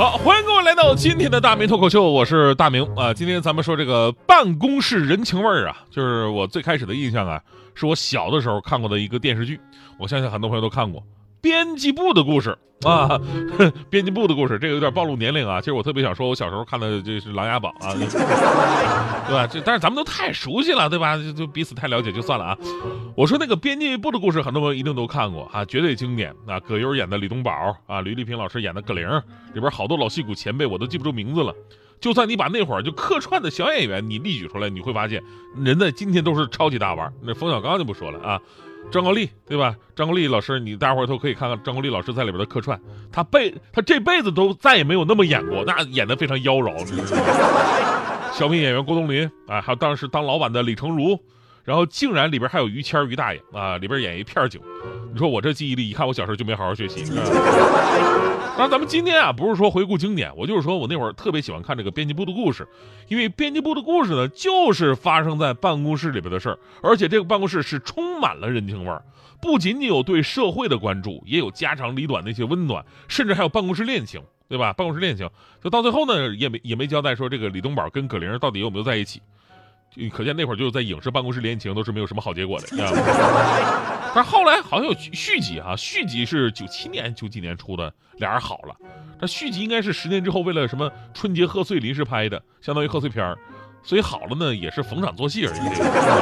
好，欢迎各位来到今天的大明脱口秀，我是大明啊。今天咱们说这个办公室人情味儿啊，就是我最开始的印象啊，是我小的时候看过的一个电视剧，我相信很多朋友都看过《编辑部的故事》啊，编辑部的故事，这个有点暴露年龄啊。其实我特别想说，我小时候看的这是《琅琊榜》啊，对吧？这但是咱们都太熟悉了，对吧？就就彼此太了解就算了啊。我说那个编辑部的故事，很多朋友一定都看过啊，绝对经典啊！葛优演的李东宝啊，吕丽萍老师演的葛玲，里边好多老戏骨前辈我都记不住名字了。就算你把那会儿就客串的小演员你例举出来，你会发现人在今天都是超级大腕。那冯小刚就不说了啊，张国立对吧？张国立老师，你大伙儿都可以看看张国立老师在里边的客串，他辈他这辈子都再也没有那么演过，那演的非常妖娆。小品演员郭冬临啊，还有当时当老板的李成儒。然后竟然里边还有于谦于大爷啊，里边演一片警。你说我这记忆力，一看我小时候就没好好学习。那 咱们今天啊，不是说回顾经典，我就是说我那会儿特别喜欢看这个编辑部的故事，因为编辑部的故事呢，就是发生在办公室里边的事儿，而且这个办公室是充满了人情味儿，不仅仅有对社会的关注，也有家长里短那些温暖，甚至还有办公室恋情，对吧？办公室恋情，就到最后呢，也没也没交代说这个李东宝跟葛玲到底有没有在一起。可见那会儿就在影视办公室恋情都是没有什么好结果的，但是后来好像有续集啊，续集是九七年九几年出的，俩人好了。这续集应该是十年之后为了什么春节贺岁临时拍的，相当于贺岁片儿，所以好了呢也是逢场作戏而已。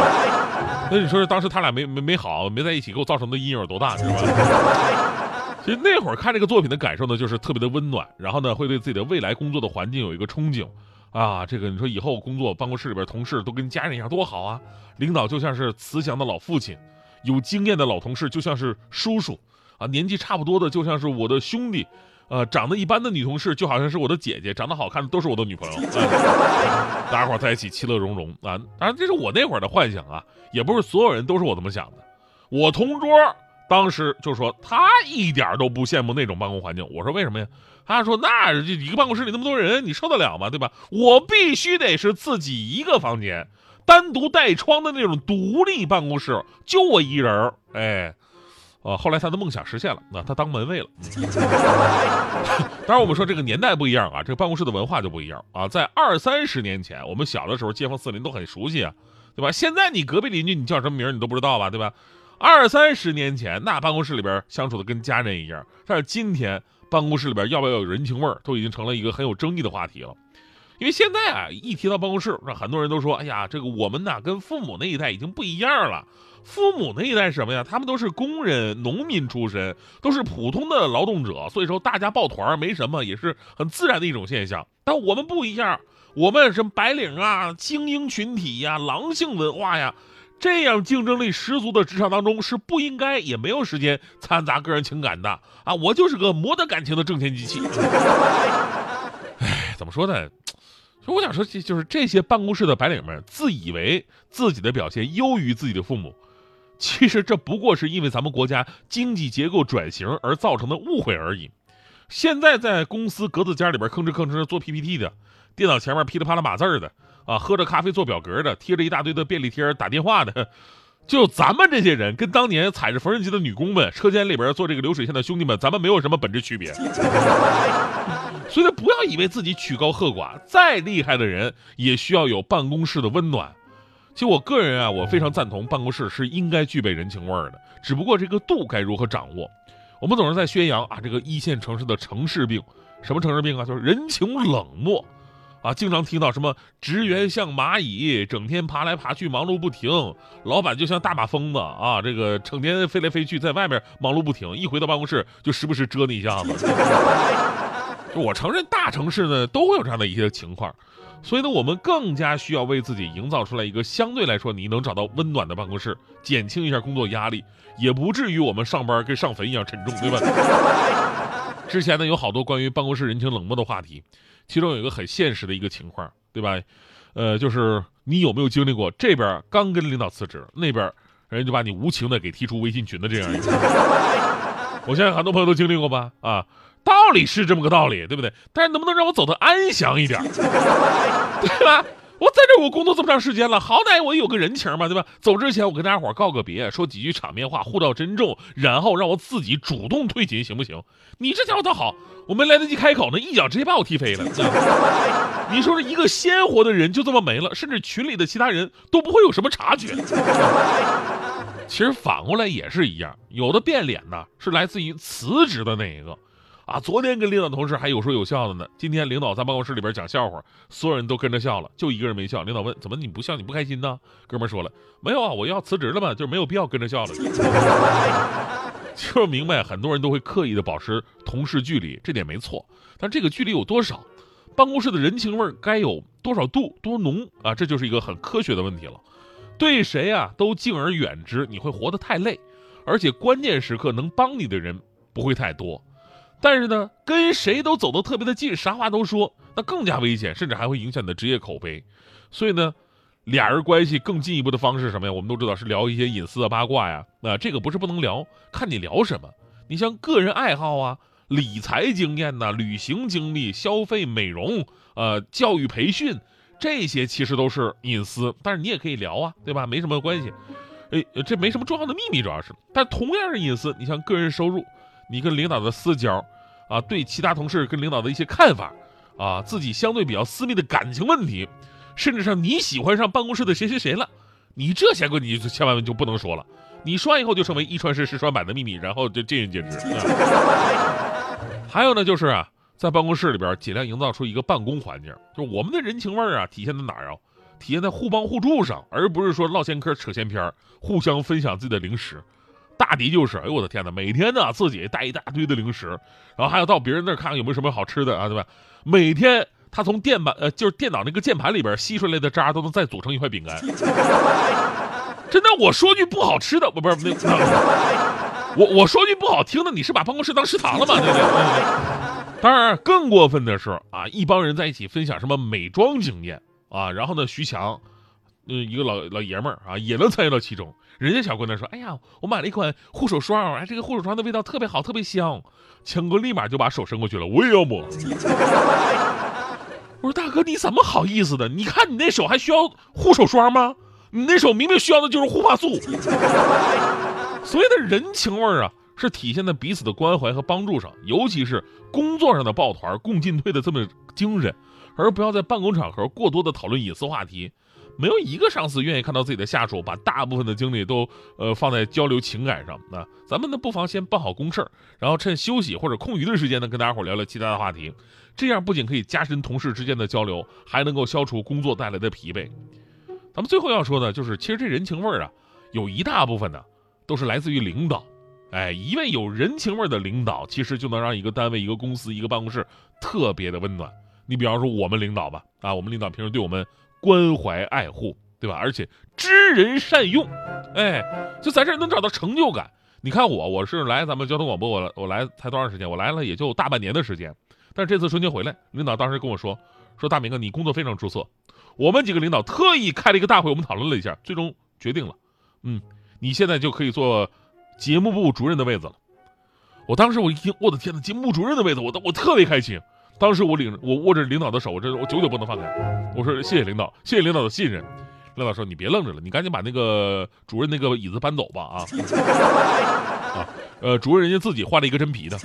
那你说当时他俩没没没好没在一起，给我造成的阴影有多大，是吧？其实那会儿看这个作品的感受呢，就是特别的温暖，然后呢会对自己的未来工作的环境有一个憧憬。啊，这个你说以后工作办公室里边同事都跟家人一样多好啊！领导就像是慈祥的老父亲，有经验的老同事就像是叔叔，啊，年纪差不多的就像是我的兄弟，呃，长得一般的女同事就好像是我的姐姐，长得好看的都是我的女朋友，大家伙在一起其乐融融啊！当然这是我那会儿的幻想啊，也不是所有人都是我这么想的。我同桌当时就说他一点都不羡慕那种办公环境，我说为什么呀？他说：“那一个办公室里那么多人，你受得了吗？对吧？我必须得是自己一个房间，单独带窗的那种独立办公室，就我一人儿。哎，呃，后来他的梦想实现了，那他当门卫了。当然，我们说这个年代不一样啊，这个办公室的文化就不一样啊。在二三十年前，我们小的时候，街坊四邻都很熟悉啊，对吧？现在你隔壁邻居你叫什么名你都不知道吧，对吧？二三十年前，那办公室里边相处的跟家人一样，但是今天。”办公室里边要不要有人情味儿，都已经成了一个很有争议的话题了。因为现在啊，一提到办公室，那很多人都说：“哎呀，这个我们呐，跟父母那一代已经不一样了。父母那一代什么呀？他们都是工人、农民出身，都是普通的劳动者，所以说大家抱团没什么，也是很自然的一种现象。但我们不一样，我们什么白领啊、精英群体呀、狼性文化呀。”这样竞争力十足的职场当中，是不应该也没有时间掺杂个人情感的啊！我就是个磨得感情的挣钱机器。哎，怎么说呢？就我想说，就是这些办公室的白领们自以为自己的表现优于自己的父母，其实这不过是因为咱们国家经济结构转型而造成的误会而已。现在在公司格子间里边吭哧吭哧做 PPT 的，电脑前面噼里啪啦码字的。啊，喝着咖啡做表格的，贴着一大堆的便利贴打电话的，就咱们这些人，跟当年踩着缝纫机的女工们，车间里边做这个流水线的兄弟们，咱们没有什么本质区别。所以，不要以为自己曲高和寡，再厉害的人也需要有办公室的温暖。其实，我个人啊，我非常赞同办公室是应该具备人情味儿的，只不过这个度该如何掌握？我们总是在宣扬啊，这个一线城市的城市病，什么城市病啊？就是人情冷漠。啊，经常听到什么职员像蚂蚁，整天爬来爬去，忙碌不停；老板就像大马疯子啊，这个成天飞来飞去，在外面忙碌不停，一回到办公室就时不时蛰你一下子。我承认，大城市呢都会有这样的一些情况，所以呢，我们更加需要为自己营造出来一个相对来说你能找到温暖的办公室，减轻一下工作压力，也不至于我们上班跟上坟一样沉重，对吧？之前呢有好多关于办公室人情冷漠的话题。其中有一个很现实的一个情况，对吧？呃，就是你有没有经历过这边刚跟领导辞职，那边人家就把你无情的给踢出微信群的这样一个。我相信很多朋友都经历过吧？啊，道理是这么个道理，对不对？但是能不能让我走得安详一点，对吧？我在这我工作这么长时间了，好歹我有个人情嘛，对吧？走之前我跟大家伙告个别，说几句场面话，互道珍重，然后让我自己主动退群，行不行？你这家伙倒好，我没来得及开口呢，一脚直接把我踢飞了。你说这一个鲜活的人就这么没了，甚至群里的其他人都不会有什么察觉。其实反过来也是一样，有的变脸呢是来自于辞职的那一个。啊，昨天跟领导同事还有说有笑的呢，今天领导在办公室里边讲笑话，所有人都跟着笑了，就一个人没笑。领导问：“怎么你不笑？你不开心呢？”哥们说了：“没有啊，我要辞职了嘛，就是没有必要跟着笑了。”就明白很多人都会刻意的保持同事距离，这点没错。但这个距离有多少？办公室的人情味该有多少度多浓啊？这就是一个很科学的问题了。对谁啊都敬而远之，你会活得太累，而且关键时刻能帮你的人不会太多。但是呢，跟谁都走得特别的近，啥话都说，那更加危险，甚至还会影响你的职业口碑。所以呢，俩人关系更进一步的方式是什么呀？我们都知道是聊一些隐私的、八卦呀。啊，这个不是不能聊，看你聊什么。你像个人爱好啊、理财经验呐、旅行经历、消费美容、呃、教育培训，这些其实都是隐私，但是你也可以聊啊，对吧？没什么关系。哎，这没什么重要的秘密，主要是。但同样是隐私，你像个人收入。你跟领导的私交，啊，对其他同事跟领导的一些看法，啊，自己相对比较私密的感情问题，甚至上你喜欢上办公室的谁谁谁了，你这些个你就千万就不能说了，你说完以后就成为一传十十传百的秘密，然后就见仁见智。还有呢，就是啊，在办公室里边尽量营造出一个办公环境，就我们的人情味儿啊，体现在哪儿啊？体现在互帮互助上，而不是说唠闲嗑扯闲篇儿互相分享自己的零食。大迪就是，哎呦我的天哪，每天呢自己带一大堆的零食，然后还要到别人那儿看看有没有什么好吃的啊，对吧？每天他从电板呃就是电脑那个键盘里边吸出来的渣都能再组成一块饼干。真的，我说句不好吃的，不不是那，我我说句不好听的，你是把办公室当食堂了吗？对不对？当然，更过分的是啊，一帮人在一起分享什么美妆经验啊，然后呢，徐强。嗯，一个老老爷们儿啊，也能参与到其中。人家小姑娘说：“哎呀，我买了一款护手霜，哎，这个护手霜的味道特别好，特别香。”强哥立马就把手伸过去了，我也要抹。我说：“大哥，你怎么好意思的？你看你那手还需要护手霜吗？你那手明明需要的就是护发素。”所谓的人情味儿啊，是体现在彼此的关怀和帮助上，尤其是工作上的抱团共进退的这么精神，而不要在办公场合过多的讨论隐私话题。没有一个上司愿意看到自己的下属把大部分的精力都呃放在交流情感上。那咱们呢，不妨先办好公事儿，然后趁休息或者空余的时间呢，跟大家伙聊聊其他的话题。这样不仅可以加深同事之间的交流，还能够消除工作带来的疲惫。咱们最后要说的就是，其实这人情味儿啊，有一大部分呢，都是来自于领导。哎，一位有人情味儿的领导，其实就能让一个单位、一个公司、一个办公室特别的温暖。你比方说我们领导吧，啊，我们领导平时对我们。关怀爱护，对吧？而且知人善用，哎，就在这儿能找到成就感。你看我，我是来咱们交通广播，我我来才多长时间？我来了也就大半年的时间。但是这次春节回来，领导当时跟我说，说大明哥，你工作非常出色。我们几个领导特意开了一个大会，我们讨论了一下，最终决定了，嗯，你现在就可以做节目部主任的位子了。我当时我一听，我的天呐，节目部主任的位子，我我特别开心。当时我领我握着领导的手，我这我久久不能放开。我说谢谢领导，谢谢领导的信任。领导说你别愣着了，你赶紧把那个主任那个椅子搬走吧啊！啊，呃，主任人家自己换了一个真皮的。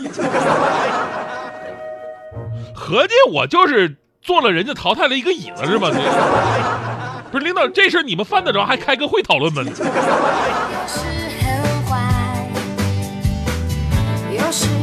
合计我就是坐了人家淘汰了一个椅子是吧？不是领导，这事你们犯得着还开个会讨论吗？有时很坏，有时。